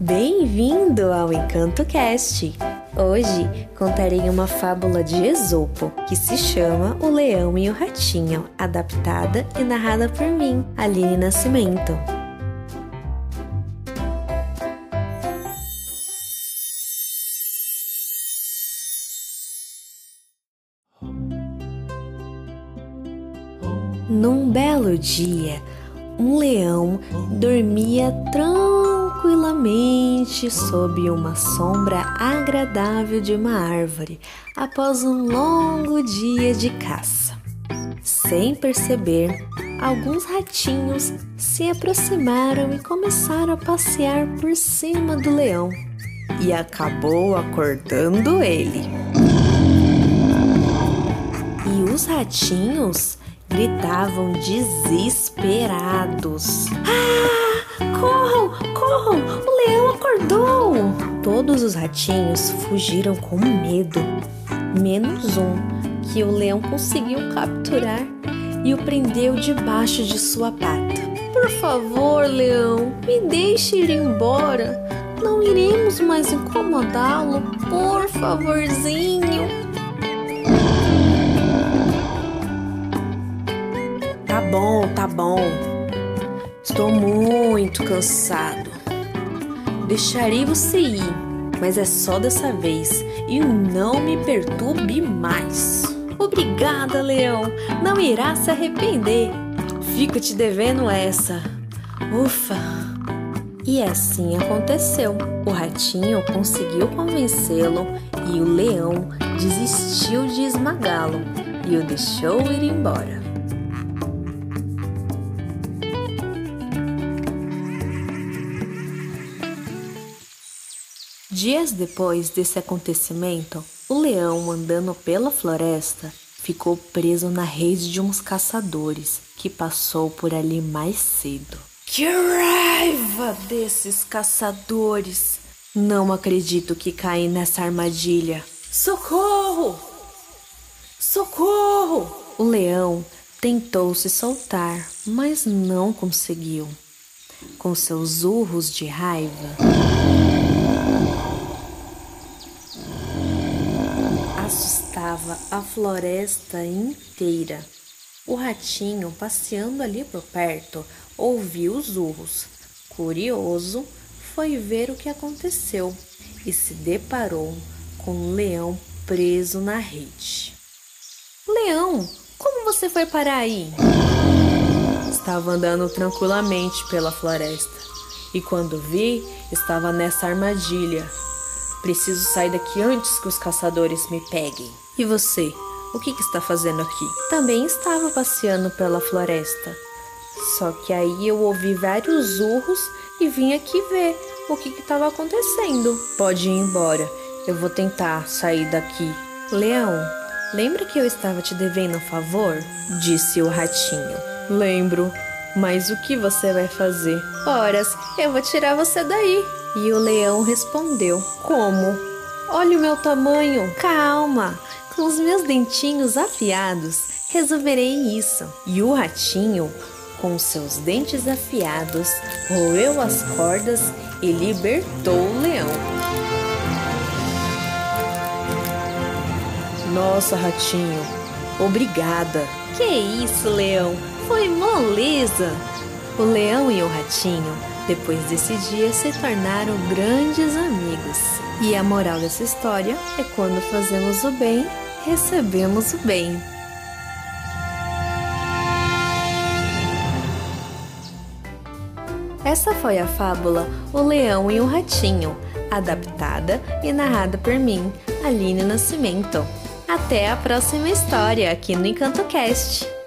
Bem-vindo ao Encanto Cast. Hoje contarei uma fábula de Esopo que se chama O Leão e o Ratinho, adaptada e narrada por mim, Aline Nascimento. Num belo dia, um leão dormia tranquilamente sob uma sombra agradável de uma árvore após um longo dia de caça. Sem perceber, alguns ratinhos se aproximaram e começaram a passear por cima do leão e acabou acordando ele. E os ratinhos gritavam desesperados. Ah! Corram! Todos os ratinhos fugiram com medo, menos um que o leão conseguiu capturar e o prendeu debaixo de sua pata. Por favor, leão, me deixe ir embora. Não iremos mais incomodá-lo, por favorzinho. Tá bom, tá bom. Estou muito cansado. Deixarei você ir, mas é só dessa vez e não me perturbe mais. Obrigada, leão. Não irá se arrepender. Fico te devendo essa. Ufa! E assim aconteceu. O ratinho conseguiu convencê-lo e o leão desistiu de esmagá-lo e o deixou ir embora. Dias depois desse acontecimento, o leão, andando pela floresta, ficou preso na rede de uns caçadores que passou por ali mais cedo. Que raiva desses caçadores! Não acredito que caí nessa armadilha. Socorro! Socorro! O leão tentou se soltar, mas não conseguiu. Com seus urros de raiva, assustava a floresta inteira. O ratinho, passeando ali por perto, ouviu os urros. Curioso, foi ver o que aconteceu e se deparou com um leão preso na rede. Leão, como você foi parar aí? Estava andando tranquilamente pela floresta e quando vi, estava nessa armadilha Preciso sair daqui antes que os caçadores me peguem. E você? O que, que está fazendo aqui? Também estava passeando pela floresta. Só que aí eu ouvi vários urros e vim aqui ver o que estava acontecendo. Pode ir embora. Eu vou tentar sair daqui. Leão, lembra que eu estava te devendo um favor? Disse o ratinho. Lembro. Mas o que você vai fazer? Horas, eu vou tirar você daí. E o leão respondeu: Como? Olha o meu tamanho. Calma, com os meus dentinhos afiados resolverei isso. E o ratinho, com seus dentes afiados, roeu as cordas e libertou o leão. Nossa, ratinho, obrigada. Que isso, leão? Foi moleza. O leão e o ratinho, depois desse dia, se tornaram grandes amigos. E a moral dessa história é quando fazemos o bem, recebemos o bem. Essa foi a fábula O Leão e o Ratinho, adaptada e narrada por mim, Aline Nascimento. Até a próxima história aqui no EncantoCast.